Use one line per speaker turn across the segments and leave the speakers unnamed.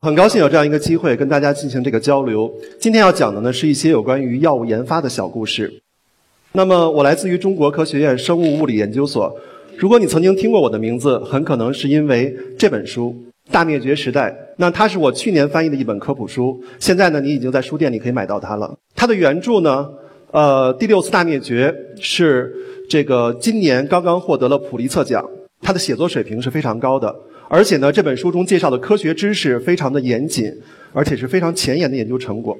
很高兴有这样一个机会跟大家进行这个交流。今天要讲的呢是一些有关于药物研发的小故事。那么我来自于中国科学院生物物理研究所。如果你曾经听过我的名字，很可能是因为这本书《大灭绝时代》。那它是我去年翻译的一本科普书，现在呢你已经在书店里可以买到它了。它的原著呢，呃，第六次大灭绝是这个今年刚刚获得了普利策奖。它的写作水平是非常高的。而且呢，这本书中介绍的科学知识非常的严谨，而且是非常前沿的研究成果。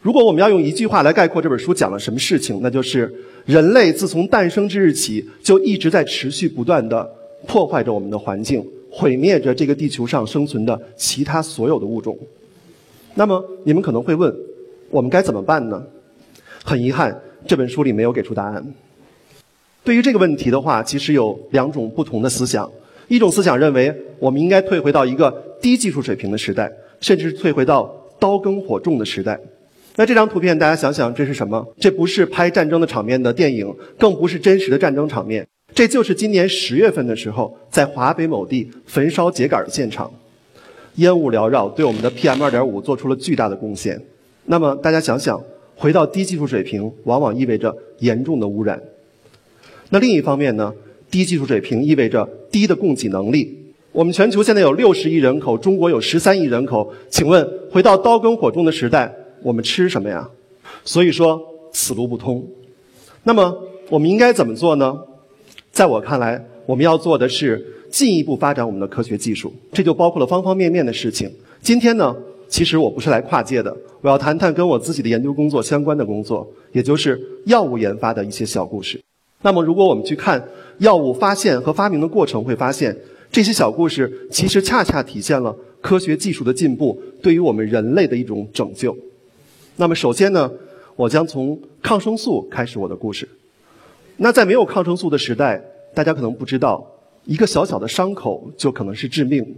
如果我们要用一句话来概括这本书讲了什么事情，那就是人类自从诞生之日起，就一直在持续不断的破坏着我们的环境，毁灭着这个地球上生存的其他所有的物种。那么你们可能会问，我们该怎么办呢？很遗憾，这本书里没有给出答案。对于这个问题的话，其实有两种不同的思想。一种思想认为，我们应该退回到一个低技术水平的时代，甚至退回到刀耕火种的时代。那这张图片，大家想想，这是什么？这不是拍战争的场面的电影，更不是真实的战争场面。这就是今年十月份的时候，在华北某地焚烧秸秆的现场，烟雾缭绕，对我们的 PM 二点五做出了巨大的贡献。那么大家想想，回到低技术水平，往往意味着严重的污染。那另一方面呢？低技术水平意味着低的供给能力。我们全球现在有六十亿人口，中国有十三亿人口。请问，回到刀耕火种的时代，我们吃什么呀？所以说，此路不通。那么，我们应该怎么做呢？在我看来，我们要做的是进一步发展我们的科学技术，这就包括了方方面面的事情。今天呢，其实我不是来跨界的，我要谈谈跟我自己的研究工作相关的工作，也就是药物研发的一些小故事。那么，如果我们去看药物发现和发明的过程，会发现这些小故事其实恰恰体现了科学技术的进步对于我们人类的一种拯救。那么，首先呢，我将从抗生素开始我的故事。那在没有抗生素的时代，大家可能不知道，一个小小的伤口就可能是致命。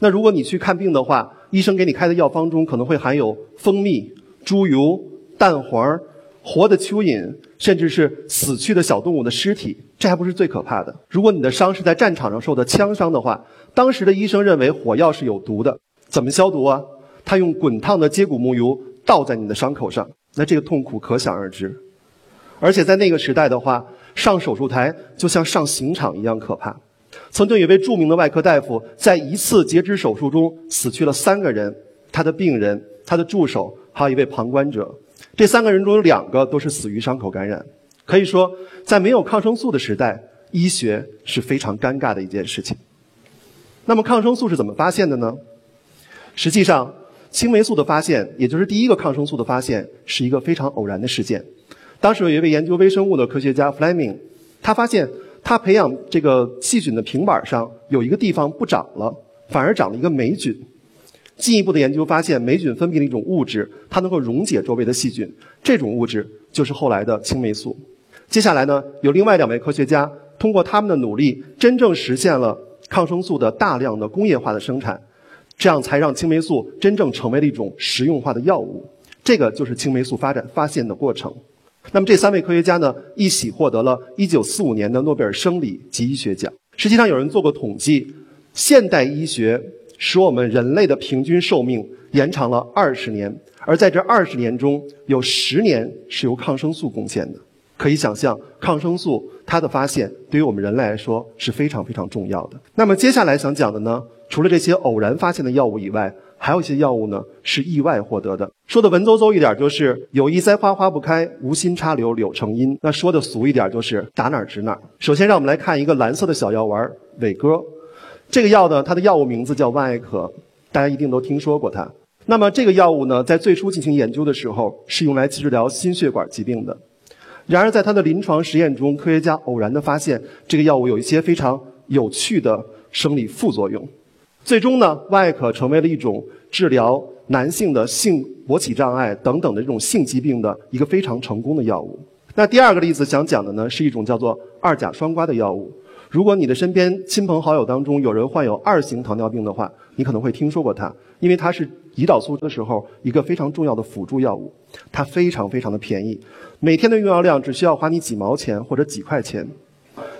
那如果你去看病的话，医生给你开的药方中可能会含有蜂蜜、猪油、蛋黄。活的蚯蚓，甚至是死去的小动物的尸体，这还不是最可怕的。如果你的伤是在战场上受的枪伤的话，当时的医生认为火药是有毒的，怎么消毒啊？他用滚烫的接骨木油倒在你的伤口上，那这个痛苦可想而知。而且在那个时代的话，上手术台就像上刑场一样可怕。曾经有位著名的外科大夫，在一次截肢手术中死去了三个人，他的病人、他的助手，还有一位旁观者。这三个人中有两个都是死于伤口感染，可以说，在没有抗生素的时代，医学是非常尴尬的一件事情。那么，抗生素是怎么发现的呢？实际上，青霉素的发现，也就是第一个抗生素的发现，是一个非常偶然的事件。当时有一位研究微生物的科学家 Fleming，他发现他培养这个细菌的平板上有一个地方不长了，反而长了一个霉菌。进一步的研究发现，霉菌分泌的一种物质，它能够溶解周围的细菌。这种物质就是后来的青霉素。接下来呢，有另外两位科学家通过他们的努力，真正实现了抗生素的大量的工业化的生产，这样才让青霉素真正成为了一种实用化的药物。这个就是青霉素发展发现的过程。那么这三位科学家呢，一起获得了一九四五年的诺贝尔生理及医学奖。实际上，有人做过统计，现代医学。使我们人类的平均寿命延长了二十年，而在这二十年中，有十年是由抗生素贡献的。可以想象，抗生素它的发现对于我们人类来说是非常非常重要的。那么接下来想讲的呢，除了这些偶然发现的药物以外，还有一些药物呢是意外获得的。说的文绉绉一点，就是有意栽花花不开，无心插柳柳成荫。那说的俗一点，就是打哪儿指哪儿。首先，让我们来看一个蓝色的小药丸伟哥。这个药呢，它的药物名字叫万艾可，大家一定都听说过它。那么这个药物呢，在最初进行研究的时候，是用来治疗心血管疾病的。然而在它的临床实验中，科学家偶然的发现，这个药物有一些非常有趣的生理副作用。最终呢，万艾可成为了一种治疗男性的性勃起障碍等等的这种性疾病的一个非常成功的药物。那第二个例子想讲的呢，是一种叫做二甲双胍的药物。如果你的身边亲朋好友当中有人患有二型糖尿病的话，你可能会听说过它，因为它是胰岛素的时候一个非常重要的辅助药物。它非常非常的便宜，每天的用药量只需要花你几毛钱或者几块钱。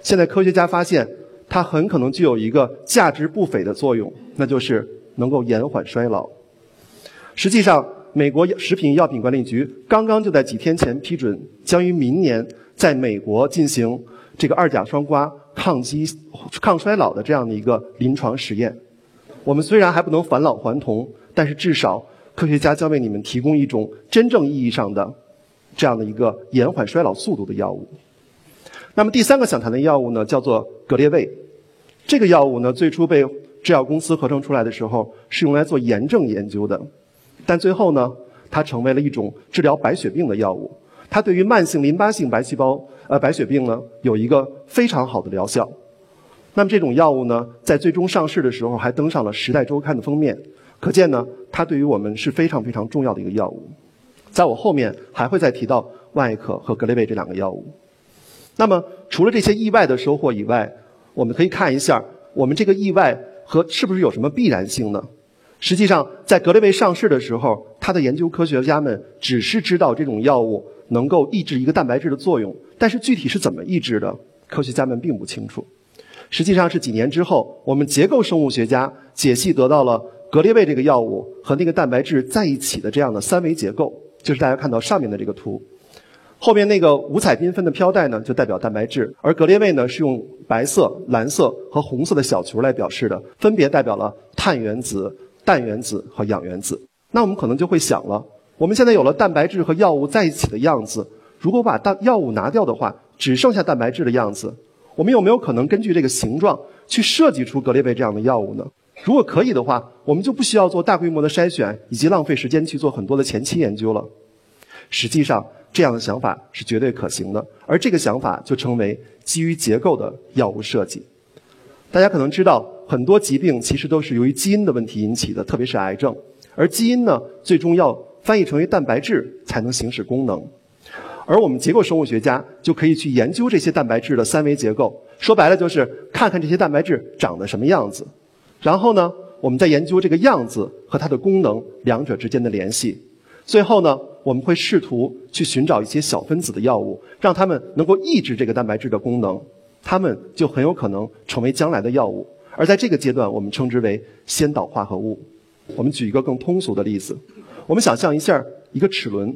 现在科学家发现，它很可能具有一个价值不菲的作用，那就是能够延缓衰老。实际上，美国食品药品管理局刚刚就在几天前批准，将于明年在美国进行这个二甲双胍抗击抗衰老的这样的一个临床实验。我们虽然还不能返老还童，但是至少科学家将为你们提供一种真正意义上的这样的一个延缓衰老速度的药物。那么第三个想谈的药物呢，叫做格列卫。这个药物呢，最初被制药公司合成出来的时候，是用来做炎症研究的。但最后呢，它成为了一种治疗白血病的药物。它对于慢性淋巴性白细胞呃白血病呢，有一个非常好的疗效。那么这种药物呢，在最终上市的时候还登上了《时代周刊》的封面，可见呢，它对于我们是非常非常重要的一个药物。在我后面还会再提到万艾可和格列卫这两个药物。那么除了这些意外的收获以外，我们可以看一下我们这个意外和是不是有什么必然性呢？实际上，在格列卫上市的时候，它的研究科学家们只是知道这种药物能够抑制一个蛋白质的作用，但是具体是怎么抑制的，科学家们并不清楚。实际上是几年之后，我们结构生物学家解析得到了格列卫这个药物和那个蛋白质在一起的这样的三维结构，就是大家看到上面的这个图。后面那个五彩缤纷的飘带呢，就代表蛋白质，而格列卫呢是用白色、蓝色和红色的小球来表示的，分别代表了碳原子、氮原子和氧原子。那我们可能就会想了，我们现在有了蛋白质和药物在一起的样子，如果把蛋药物拿掉的话，只剩下蛋白质的样子。我们有没有可能根据这个形状去设计出格列卫这样的药物呢？如果可以的话，我们就不需要做大规模的筛选以及浪费时间去做很多的前期研究了。实际上，这样的想法是绝对可行的，而这个想法就称为基于结构的药物设计。大家可能知道，很多疾病其实都是由于基因的问题引起的，特别是癌症。而基因呢，最终要翻译成为蛋白质才能行使功能。而我们结构生物学家就可以去研究这些蛋白质的三维结构，说白了就是看看这些蛋白质长得什么样子，然后呢，我们再研究这个样子和它的功能两者之间的联系。最后呢，我们会试图去寻找一些小分子的药物，让它们能够抑制这个蛋白质的功能，它们就很有可能成为将来的药物。而在这个阶段，我们称之为先导化合物。我们举一个更通俗的例子，我们想象一下一个齿轮。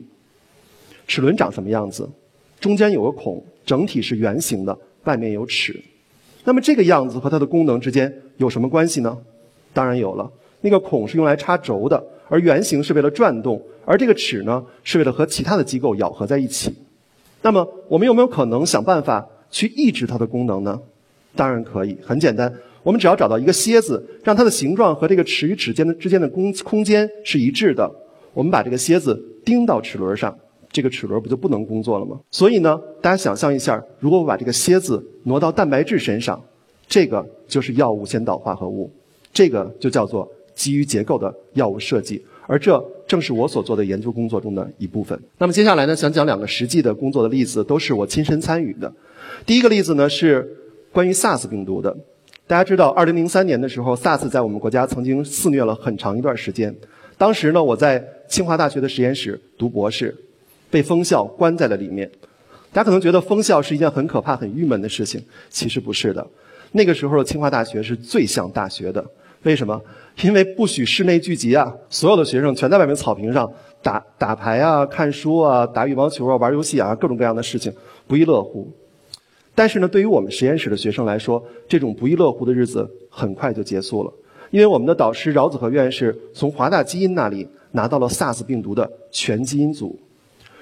齿轮长什么样子？中间有个孔，整体是圆形的，外面有齿。那么这个样子和它的功能之间有什么关系呢？当然有了。那个孔是用来插轴的，而圆形是为了转动，而这个齿呢是为了和其他的机构咬合在一起。那么我们有没有可能想办法去抑制它的功能呢？当然可以，很简单，我们只要找到一个楔子，让它的形状和这个齿与齿间的之间的空空间是一致的，我们把这个楔子钉到齿轮上。这个齿轮不就不能工作了吗？所以呢，大家想象一下，如果我把这个楔子挪到蛋白质身上，这个就是药物先导化合物，这个就叫做基于结构的药物设计，而这正是我所做的研究工作中的一部分。那么接下来呢，想讲两个实际的工作的例子，都是我亲身参与的。第一个例子呢是关于 SARS 病毒的。大家知道，二零零三年的时候，SARS 在我们国家曾经肆虐了很长一段时间。当时呢，我在清华大学的实验室读博士。被封校关在了里面，大家可能觉得封校是一件很可怕、很郁闷的事情，其实不是的。那个时候的清华大学是最像大学的，为什么？因为不许室内聚集啊，所有的学生全在外面草坪上打打牌啊、看书啊、打羽毛球啊、玩游戏啊，各种各样的事情，不亦乐乎。但是呢，对于我们实验室的学生来说，这种不亦乐乎的日子很快就结束了，因为我们的导师饶子和院士从华大基因那里拿到了 SARS 病毒的全基因组。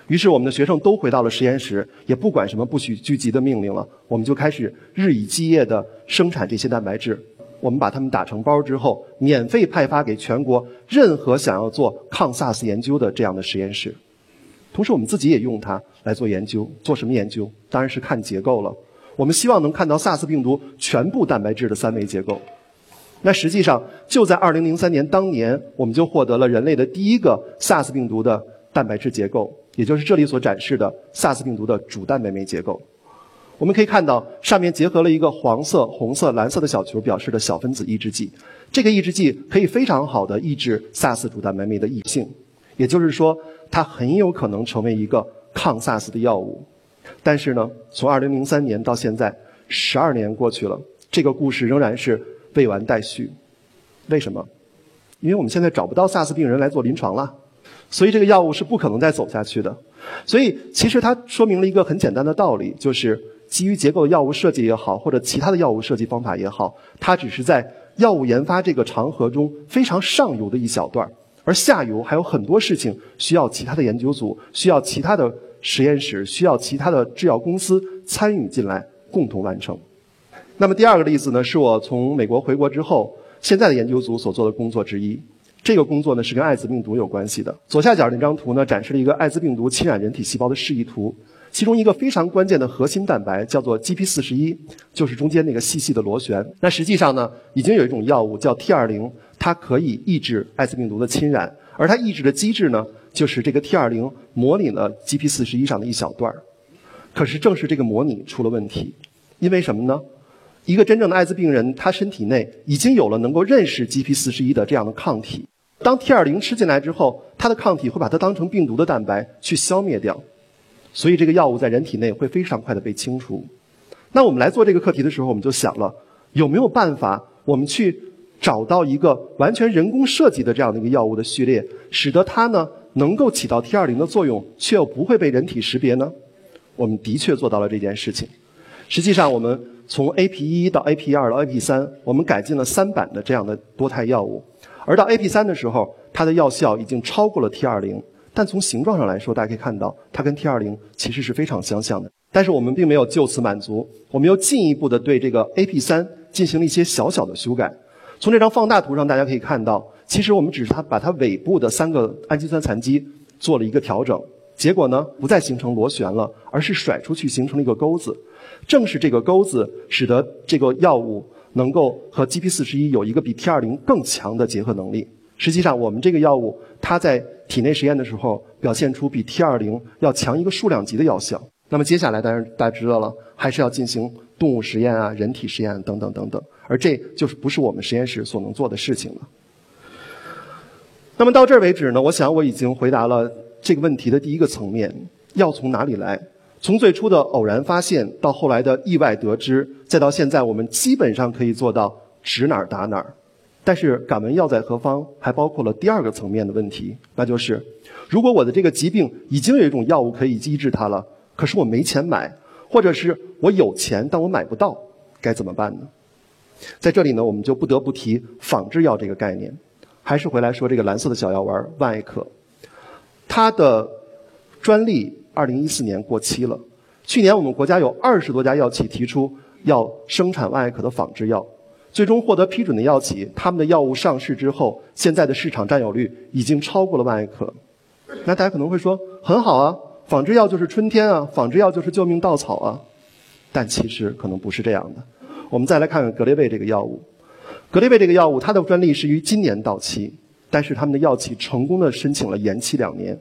于是，我们的学生都回到了实验室，也不管什么不许聚集的命令了。我们就开始日以继夜地生产这些蛋白质。我们把它们打成包之后，免费派发给全国任何想要做抗 SARS 研究的这样的实验室。同时，我们自己也用它来做研究。做什么研究？当然是看结构了。我们希望能看到 SARS 病毒全部蛋白质的三维结构。那实际上，就在2003年当年，我们就获得了人类的第一个 SARS 病毒的蛋白质结构。也就是这里所展示的 SARS 病毒的主蛋白酶结构，我们可以看到上面结合了一个黄色、红色、蓝色的小球，表示的小分子抑制剂。这个抑制剂可以非常好的抑制 SARS 主蛋白酶的异性，也就是说，它很有可能成为一个抗 SARS 的药物。但是呢，从2003年到现在，十二年过去了，这个故事仍然是未完待续。为什么？因为我们现在找不到 SARS 病人来做临床了，所以这个药物是不可能再走下去的。所以其实它说明了一个很简单的道理，就是基于结构的药物设计也好，或者其他的药物设计方法也好，它只是在药物研发这个长河中非常上游的一小段而下游还有很多事情需要其他的研究组、需要其他的实验室、需要其他的制药公司参与进来，共同完成。那么第二个例子呢，是我从美国回国之后，现在的研究组所做的工作之一。这个工作呢是跟艾滋病毒有关系的。左下角那张图呢展示了一个艾滋病毒侵染人体细胞的示意图，其中一个非常关键的核心蛋白叫做 Gp41，就是中间那个细细的螺旋。那实际上呢，已经有一种药物叫 T20，它可以抑制艾滋病毒的侵染，而它抑制的机制呢，就是这个 T20 模拟了 Gp41 上的一小段儿。可是正是这个模拟出了问题，因为什么呢？一个真正的艾滋病人，他身体内已经有了能够认识 Gp41 的这样的抗体。当 T20 吃进来之后，它的抗体会把它当成病毒的蛋白去消灭掉，所以这个药物在人体内会非常快的被清除。那我们来做这个课题的时候，我们就想了，有没有办法我们去找到一个完全人工设计的这样的一个药物的序列，使得它呢能够起到 T20 的作用，却又不会被人体识别呢？我们的确做到了这件事情。实际上，我们从 AP1 到 AP2 到 AP3，我们改进了三版的这样的多肽药物。而到 AP3 的时候，它的药效已经超过了 T20，但从形状上来说，大家可以看到，它跟 T20 其实是非常相像的。但是我们并没有就此满足，我们又进一步的对这个 AP3 进行了一些小小的修改。从这张放大图上，大家可以看到，其实我们只是它把它尾部的三个氨基酸残基做了一个调整，结果呢，不再形成螺旋了，而是甩出去形成了一个钩子。正是这个钩子，使得这个药物。能够和 Gp41 有一个比 T20 更强的结合能力。实际上，我们这个药物它在体内实验的时候，表现出比 T20 要强一个数量级的药效。那么接下来，当然大家知道了，还是要进行动物实验啊、人体实验等等等等。而这就是不是我们实验室所能做的事情了。那么到这儿为止呢，我想我已经回答了这个问题的第一个层面：药从哪里来？从最初的偶然发现，到后来的意外得知，再到现在，我们基本上可以做到指哪儿打哪儿。但是，敢问药在何方？还包括了第二个层面的问题，那就是：如果我的这个疾病已经有一种药物可以医治它了，可是我没钱买，或者是我有钱但我买不到，该怎么办呢？在这里呢，我们就不得不提仿制药这个概念。还是回来说这个蓝色的小药丸万艾可，它的专利。二零一四年过期了。去年我们国家有二十多家药企提出要生产万艾可的仿制药，最终获得批准的药企，他们的药物上市之后，现在的市场占有率已经超过了万艾可。那大家可能会说，很好啊，仿制药就是春天啊，仿制药就是救命稻草啊。但其实可能不是这样的。我们再来看看格列卫这个药物，格列卫这个药物它的专利是于今年到期，但是他们的药企成功的申请了延期两年。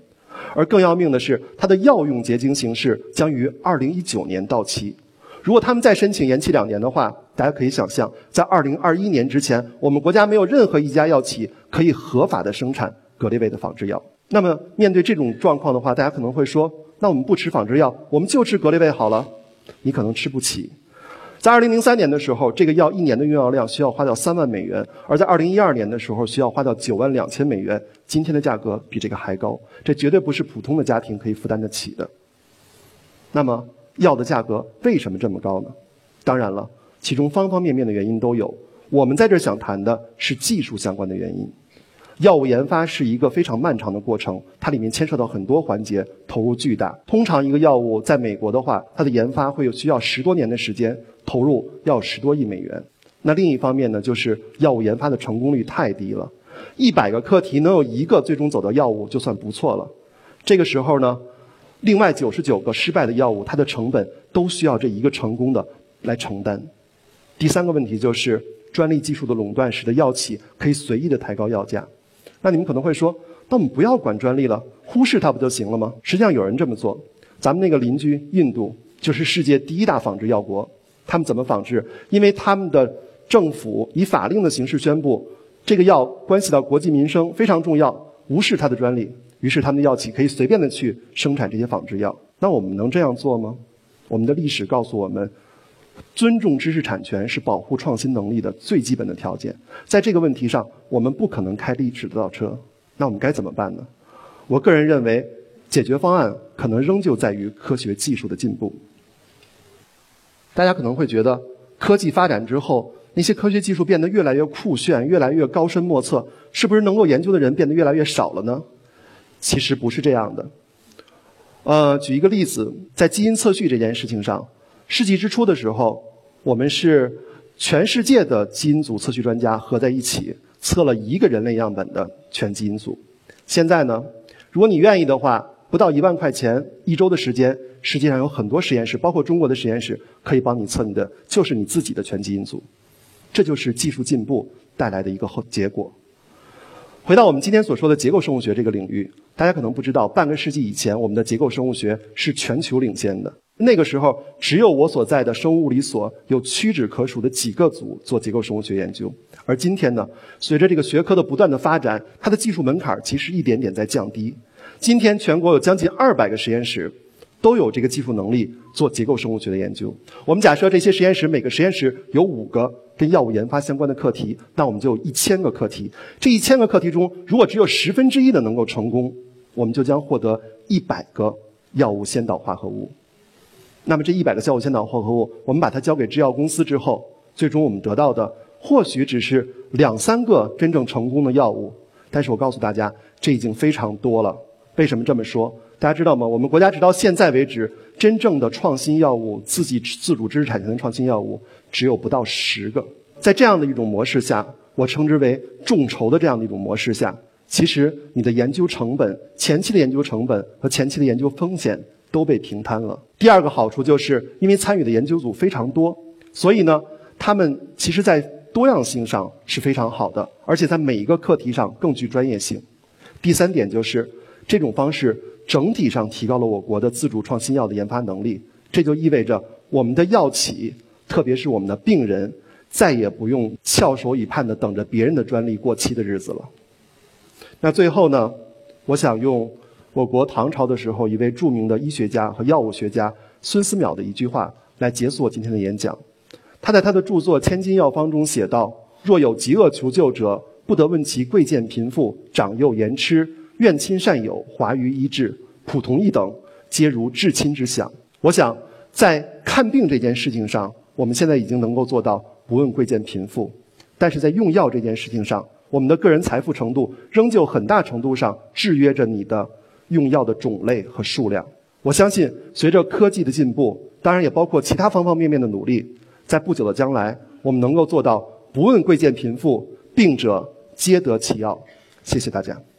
而更要命的是，它的药用结晶形式将于二零一九年到期。如果他们再申请延期两年的话，大家可以想象，在二零二一年之前，我们国家没有任何一家药企可以合法的生产格列卫的仿制药。那么，面对这种状况的话，大家可能会说：那我们不吃仿制药，我们就吃格列卫好了。你可能吃不起。在二零零三年的时候，这个药一年的用药量需要花掉三万美元；而在二零一二年的时候，需要花掉九万两千美元。今天的价格比这个还高，这绝对不是普通的家庭可以负担得起的。那么，药的价格为什么这么高呢？当然了，其中方方面面的原因都有。我们在这想谈的是技术相关的原因。药物研发是一个非常漫长的过程，它里面牵涉到很多环节，投入巨大。通常一个药物在美国的话，它的研发会有需要十多年的时间，投入要十多亿美元。那另一方面呢，就是药物研发的成功率太低了，一百个课题能有一个最终走到药物就算不错了。这个时候呢，另外九十九个失败的药物，它的成本都需要这一个成功的来承担。第三个问题就是专利技术的垄断，使得药企可以随意的抬高药价。那你们可能会说，那我们不要管专利了，忽视它不就行了吗？实际上有人这么做。咱们那个邻居印度就是世界第一大仿制药国，他们怎么仿制？因为他们的政府以法令的形式宣布，这个药关系到国计民生，非常重要，无视它的专利。于是他们的药企可以随便的去生产这些仿制药。那我们能这样做吗？我们的历史告诉我们，尊重知识产权是保护创新能力的最基本的条件。在这个问题上，我们不可能开历史的倒车。那我们该怎么办呢？我个人认为，解决方案可能仍旧在于科学技术的进步。大家可能会觉得，科技发展之后，那些科学技术变得越来越酷炫、越来越高深莫测，是不是能够研究的人变得越来越少了呢？其实不是这样的。呃，举一个例子，在基因测序这件事情上，世纪之初的时候，我们是全世界的基因组测序专家合在一起测了一个人类样本的全基因组。现在呢，如果你愿意的话，不到一万块钱，一周的时间，世界上有很多实验室，包括中国的实验室，可以帮你测你的，就是你自己的全基因组。这就是技术进步带来的一个后结果。回到我们今天所说的结构生物学这个领域，大家可能不知道，半个世纪以前，我们的结构生物学是全球领先的。那个时候，只有我所在的生物物理所有屈指可数的几个组做结构生物学研究。而今天呢，随着这个学科的不断的发展，它的技术门槛其实一点点在降低。今天，全国有将近二百个实验室。都有这个技术能力做结构生物学的研究。我们假设这些实验室每个实验室有五个跟药物研发相关的课题，那我们就有一千个课题。这一千个课题中，如果只有十分之一的能够成功，我们就将获得一百个药物先导化合物。那么这一百个药物先导化合物，我们把它交给制药公司之后，最终我们得到的或许只是两三个真正成功的药物。但是我告诉大家，这已经非常多了。为什么这么说？大家知道吗？我们国家直到现在为止，真正的创新药物、自己自主知识产权的创新药物只有不到十个。在这样的一种模式下，我称之为众筹的这样的一种模式下，其实你的研究成本、前期的研究成本和前期的研究风险都被平摊了。第二个好处就是因为参与的研究组非常多，所以呢，他们其实在多样性上是非常好的，而且在每一个课题上更具专业性。第三点就是这种方式。整体上提高了我国的自主创新药的研发能力，这就意味着我们的药企，特别是我们的病人，再也不用翘首以盼的等着别人的专利过期的日子了。那最后呢，我想用我国唐朝的时候一位著名的医学家和药物学家孙思邈的一句话来结束我今天的演讲。他在他的著作《千金药方》中写道：“若有疾厄求救者，不得问其贵贱贫富、长幼言痴。”怨亲善友，华于医治，普同一等，皆如至亲之想。我想，在看病这件事情上，我们现在已经能够做到不问贵贱贫富；但是在用药这件事情上，我们的个人财富程度仍旧很大程度上制约着你的用药的种类和数量。我相信，随着科技的进步，当然也包括其他方方面面的努力，在不久的将来，我们能够做到不问贵贱贫富，病者皆得其药。谢谢大家。